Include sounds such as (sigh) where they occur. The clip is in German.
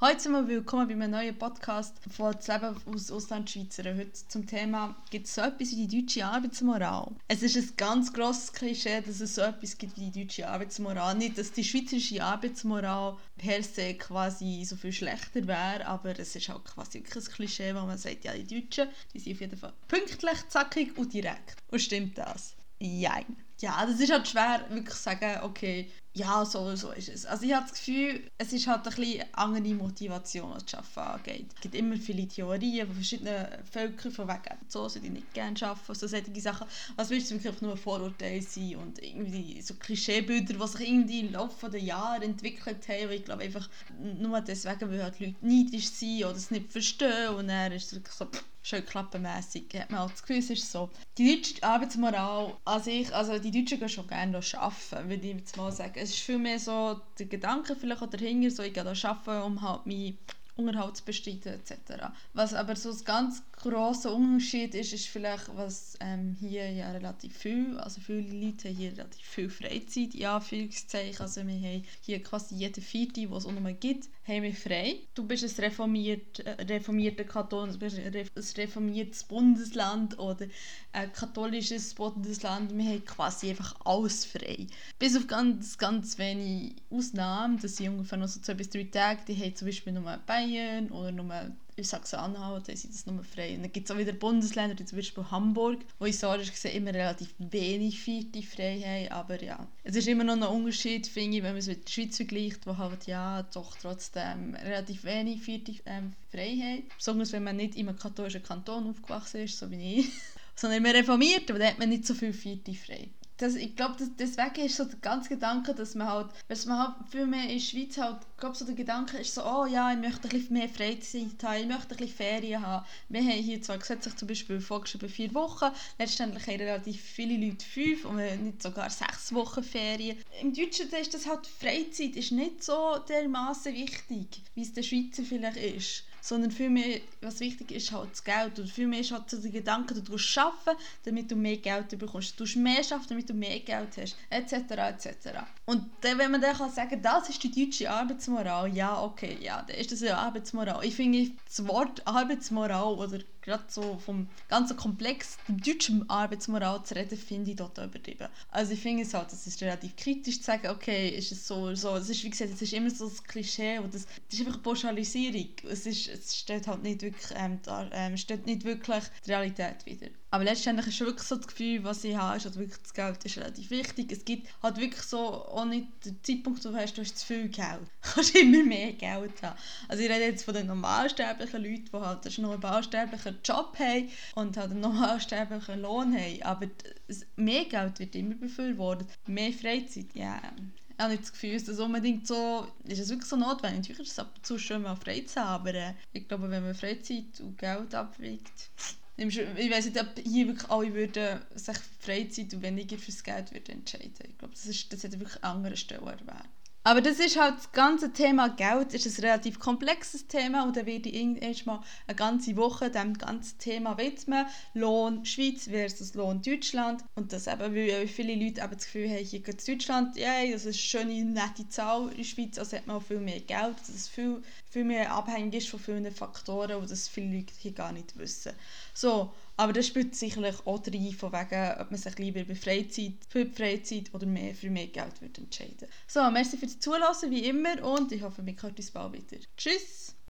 Heute sind willkommen bei einem neuen Podcast von das Leben aus Auslandschweizer. Heute zum Thema gibt es so etwas wie die deutsche Arbeitsmoral. Es ist ein ganz grosses Klischee, dass es so etwas gibt wie die deutsche Arbeitsmoral. Nicht, dass die schweizerische Arbeitsmoral per se quasi so viel schlechter wäre, aber es ist halt quasi ein Klischee, wo man sagt, ja, die Deutschen, die sind auf jeden Fall pünktlich, zackig und direkt. Und stimmt das? Jein. Ja, das ist halt schwer, wirklich zu sagen, okay, ja, so, so ist es. Also ich habe das Gefühl, es ist halt ein bisschen andere Motivation, das Arbeiten angeht. Es gibt immer viele Theorien von verschiedenen Völkern, von wegen so sollte ich nicht gerne arbeiten, so solche Sachen. Was willst du wirklich nur Vorurteile sein und irgendwie so Klischeebilder, die sich irgendwie im Laufe der Jahre entwickelt haben, ich glaube einfach nur deswegen, weil halt Leute neidisch sind oder es nicht verstehen und dann ist es wirklich so, pff, schön klappenmässig, hat man auch das Gefühl, es ist so. Die deutsche Arbeitsmoral an sich, also die Deutschen gehen schon gerne arbeiten, würde ich jetzt mal sagen. Es ist viel mehr so der Gedanke vielleicht auch dahinter, so ich gehe arbeiten, um halt meinen Unterhalt zu bestreiten etc. Was aber so ein ganz grosser Unterschied ist, ist vielleicht, was ähm, hier ja relativ viel, also viele Leute haben hier relativ viel Freizeit, in Anführungszeichen. Also wir haben hier quasi jeden Vierte, was es auch noch gibt, haben wir frei. Du bist ein reformiert, äh, reformierter Kanton, du bist ein reformiertes Bundesland oder ein katholisches Bundesland. Wir haben quasi einfach alles frei. Bis auf ganz, ganz wenige Ausnahmen, das sind ungefähr noch so zwei bis drei Tage, die haben zum Beispiel nur Bayern oder nur in Sachsen-Anhalt sind das nur frei. Und dann gibt es auch wieder Bundesländer, wie zum Beispiel Hamburg, wo historisch gesehen immer relativ wenig Vierte frei haben. Aber ja, es ist immer noch ein Unterschied, finde ich, wenn man es mit der Schweiz vergleicht, wo halt ja doch trotzdem relativ wenig Vierte ähm, frei haben. Besonders wenn man nicht in einem katholischen Kanton aufgewachsen ist, so wie ich. (laughs) Sondern immer reformiert, aber da hat man nicht so viele Vierte frei das, ich glaube, deswegen ist so der ganze Gedanke, dass man halt, weil man halt viel mehr in der Schweiz halt, glaube so der Gedanke ist so, oh ja, ich möchte ein bisschen mehr Freizeit haben, ich möchte ein bisschen Ferien haben. Wir haben hier zwar gesetzlich zum Beispiel vorgeschrieben vier Wochen, letztendlich haben relativ viele Leute fünf und nicht sogar sechs Wochen Ferien. Im Deutschen ist das halt, Freizeit ist nicht so dermaßen wichtig, wie es der Schweizer vielleicht ist sondern vielmehr, was wichtig ist, halt das Geld. Und vielmehr ist halt so der Gedanke, du musst arbeiten, damit du mehr Geld bekommst. Du musst mehr arbeiten, damit du mehr Geld hast, etc. etc. Und dann, wenn man dann kann sagen das ist die deutsche Arbeitsmoral, ja, okay, ja, dann ist das ja Arbeitsmoral. Ich finde, das Wort Arbeitsmoral oder gerade so vom ganzen Komplex der deutschen Arbeitsmoral zu reden, finde ich total übertrieben. Also ich finde es halt, es ist relativ kritisch zu sagen, okay, ist es so, so, es ist wie gesagt, es ist immer so das Klischee und das, das ist einfach Pauschalisierung. Es, ist, es steht halt nicht wirklich, ähm, da, ähm, steht nicht wirklich die Realität wieder. Aber letztendlich ist wirklich so das Gefühl, was ich habe, ist halt wirklich, das Geld ist relativ wichtig. Es gibt halt wirklich so auch nicht den Zeitpunkt, wo du hast, du hast zu viel Geld. (laughs) Du kannst immer mehr Geld haben. Also ich rede jetzt von den normalsterblichen Leuten, die halt schon Job haben und halt einen normalsterblichen Lohn haben. Aber mehr Geld wird immer befürwortet. Mehr Freizeit, ja. Yeah. Ich habe nicht das Gefühl, dass das unbedingt so, ist es wirklich so notwendig. Natürlich ist es ab und zu schön, mal frei zu haben, aber äh, ich glaube, wenn man Freizeit und Geld abwiegt, ich weiß nicht, ob hier wirklich alle würden sich Freizeit und weniger fürs Geld würden entscheiden. Ich glaube, das, ist, das hat wirklich einen anderen Stellenwert. Aber das ist halt das ganze Thema Geld ist ein relativ komplexes Thema und da werde ich irgendwann mal eine ganze Woche dem ganzen Thema widmen. Lohn Schweiz versus Lohn Deutschland. Und das eben, weil viele Leute eben das Gefühl haben, hier geht Deutschland, ja, das ist eine schöne, nette Zahl. In der Schweiz also hat man auch viel mehr Geld, dass es viel, viel mehr abhängig ist von vielen Faktoren und das viele Leute hier gar nicht wissen. So, aber das spielt sicherlich auch rein, von wegen, ob man sich lieber bei Freizeit, für die Freizeit oder mehr für mehr Geld wird entscheiden So, merci fürs Zulassen wie immer und ich hoffe, wir hören uns bald wieder. Tschüss!